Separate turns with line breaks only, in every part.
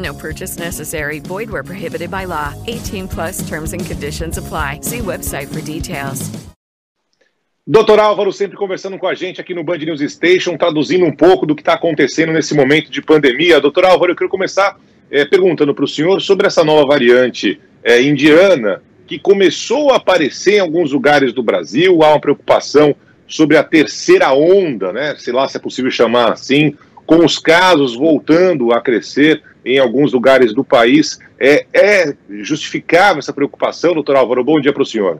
No purchase necessary. Void where prohibited by law. 18 plus terms and conditions apply. See website for details.
Doutor Álvaro sempre conversando com a gente aqui no Band News Station, traduzindo um pouco do que está acontecendo nesse momento de pandemia. Doutor Álvaro, eu quero começar é, perguntando para o senhor sobre essa nova variante é, indiana que começou a aparecer em alguns lugares do Brasil. Há uma preocupação sobre a terceira onda, né? Sei lá se é possível chamar assim, com os casos voltando a crescer em alguns lugares do país. É, é justificável essa preocupação, doutor Álvaro? Bom dia para o senhor.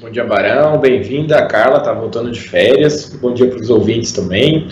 Bom dia, Barão. Bem-vinda. A Carla está voltando de férias. Bom dia para os ouvintes também.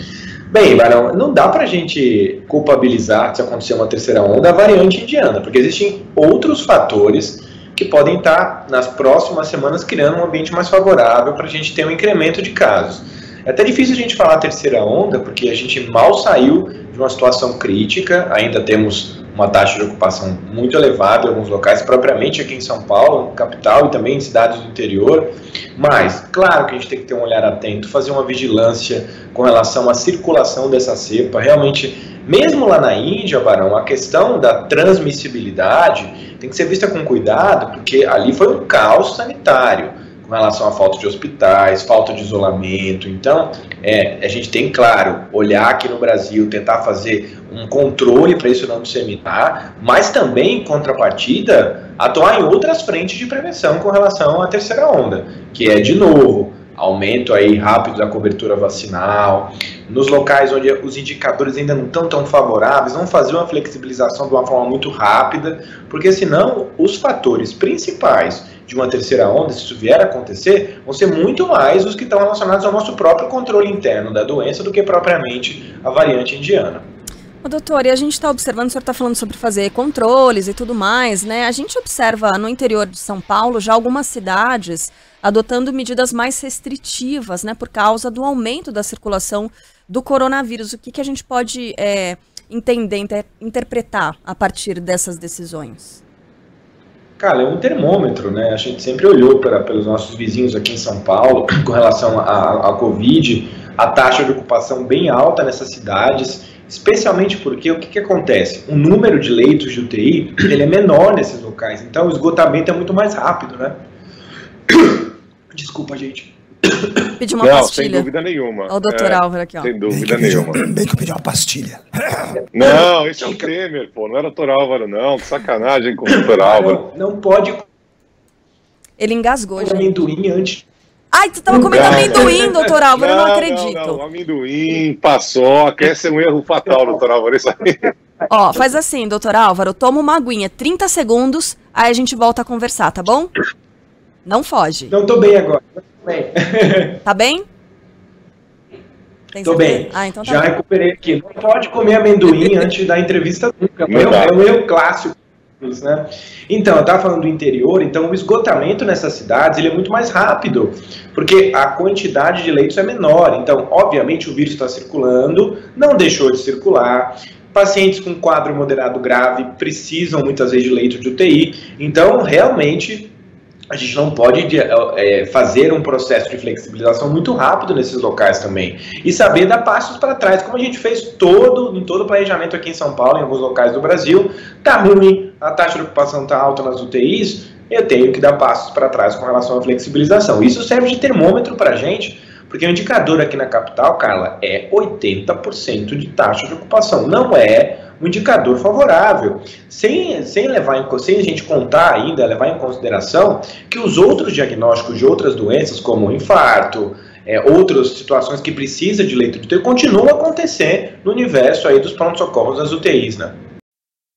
Bem, Barão, não dá para a gente culpabilizar se acontecer uma terceira onda a variante indiana, porque existem outros fatores que podem estar nas próximas semanas criando um ambiente mais favorável para a gente ter um incremento de casos. É até difícil a gente falar terceira onda, porque a gente mal saiu de uma situação crítica, ainda temos uma taxa de ocupação muito elevada em alguns locais, propriamente aqui em São Paulo, capital, e também em cidades do interior. Mas, claro que a gente tem que ter um olhar atento, fazer uma vigilância com relação à circulação dessa cepa. Realmente, mesmo lá na Índia, Barão, a questão da transmissibilidade tem que ser vista com cuidado, porque ali foi um caos sanitário com relação à falta de hospitais, falta de isolamento. Então, é, a gente tem, claro, olhar aqui no Brasil, tentar fazer um controle para isso não disseminar, mas também, em contrapartida, atuar em outras frentes de prevenção com relação à terceira onda, que é, de novo, aumento aí rápido da cobertura vacinal, nos locais onde os indicadores ainda não estão tão favoráveis, vamos fazer uma flexibilização de uma forma muito rápida, porque senão os fatores principais de uma terceira onda, se isso vier a acontecer, vão ser muito mais os que estão relacionados ao nosso próprio controle interno da doença do que propriamente a variante indiana.
Ô, doutor, e a gente está observando, o senhor está falando sobre fazer controles e tudo mais, né? A gente observa no interior de São Paulo já algumas cidades adotando medidas mais restritivas, né? Por causa do aumento da circulação do coronavírus. O que, que a gente pode é, entender, inter interpretar a partir dessas decisões?
Cara, é um termômetro, né? A gente sempre olhou para, pelos nossos vizinhos aqui em São Paulo com relação à Covid, a taxa de ocupação bem alta nessas cidades, especialmente porque o que, que acontece? O número de leitos de UTI ele é menor nesses locais, então o esgotamento é muito mais rápido, né? Desculpa, gente.
Pedir uma
Não,
pastilha.
sem dúvida nenhuma.
Ó, o doutor
É,
Álvaro aqui, ó.
Sem
Bem
dúvida
pediu,
nenhuma.
bem que eu pedi uma pastilha.
Não, esse é o Temer, pô. Não era doutor Álvaro, não. Que sacanagem com o doutor Álvaro.
Não, não pode
Ele engasgou, gente.
amendoim antes.
Ai, tu tava comendo
Não.
amendoim, doutor Álvaro, eu não acredito.
Não, não. Amendoim, paçoca, esse é um erro fatal, doutor Álvaro. Isso aí.
Ó, faz assim, doutor Álvaro, toma uma aguinha, 30 segundos, aí a gente volta a conversar, tá bom? Não foge.
Não, tô bem agora. Bem.
Tá bem? Tem
Tô
certeza?
bem.
Ah, então tá
Já
bom.
recuperei aqui. Não pode comer amendoim antes da entrevista nunca. É
dá.
é um erro clássico. Né? Então, eu estava falando do interior, então o esgotamento nessas cidades ele é muito mais rápido, porque a quantidade de leitos é menor. Então, obviamente, o vírus está circulando, não deixou de circular. Pacientes com quadro moderado grave precisam muitas vezes de leito de UTI. Então, realmente, a gente não pode é, fazer um processo de flexibilização muito rápido nesses locais também. E saber dar passos para trás, como a gente fez todo, em todo o planejamento aqui em São Paulo, em alguns locais do Brasil. Tá ruim, a taxa de ocupação está alta nas UTIs, eu tenho que dar passos para trás com relação à flexibilização. Isso serve de termômetro para a gente, porque o indicador aqui na capital, Carla, é 80% de taxa de ocupação. Não é um indicador favorável, sem, sem, levar em, sem a gente contar ainda, levar em consideração que os outros diagnósticos de outras doenças, como infarto, é, outras situações que precisa de leito de UTI, continuam a acontecer no universo aí dos pronto-socorros das UTIs, né?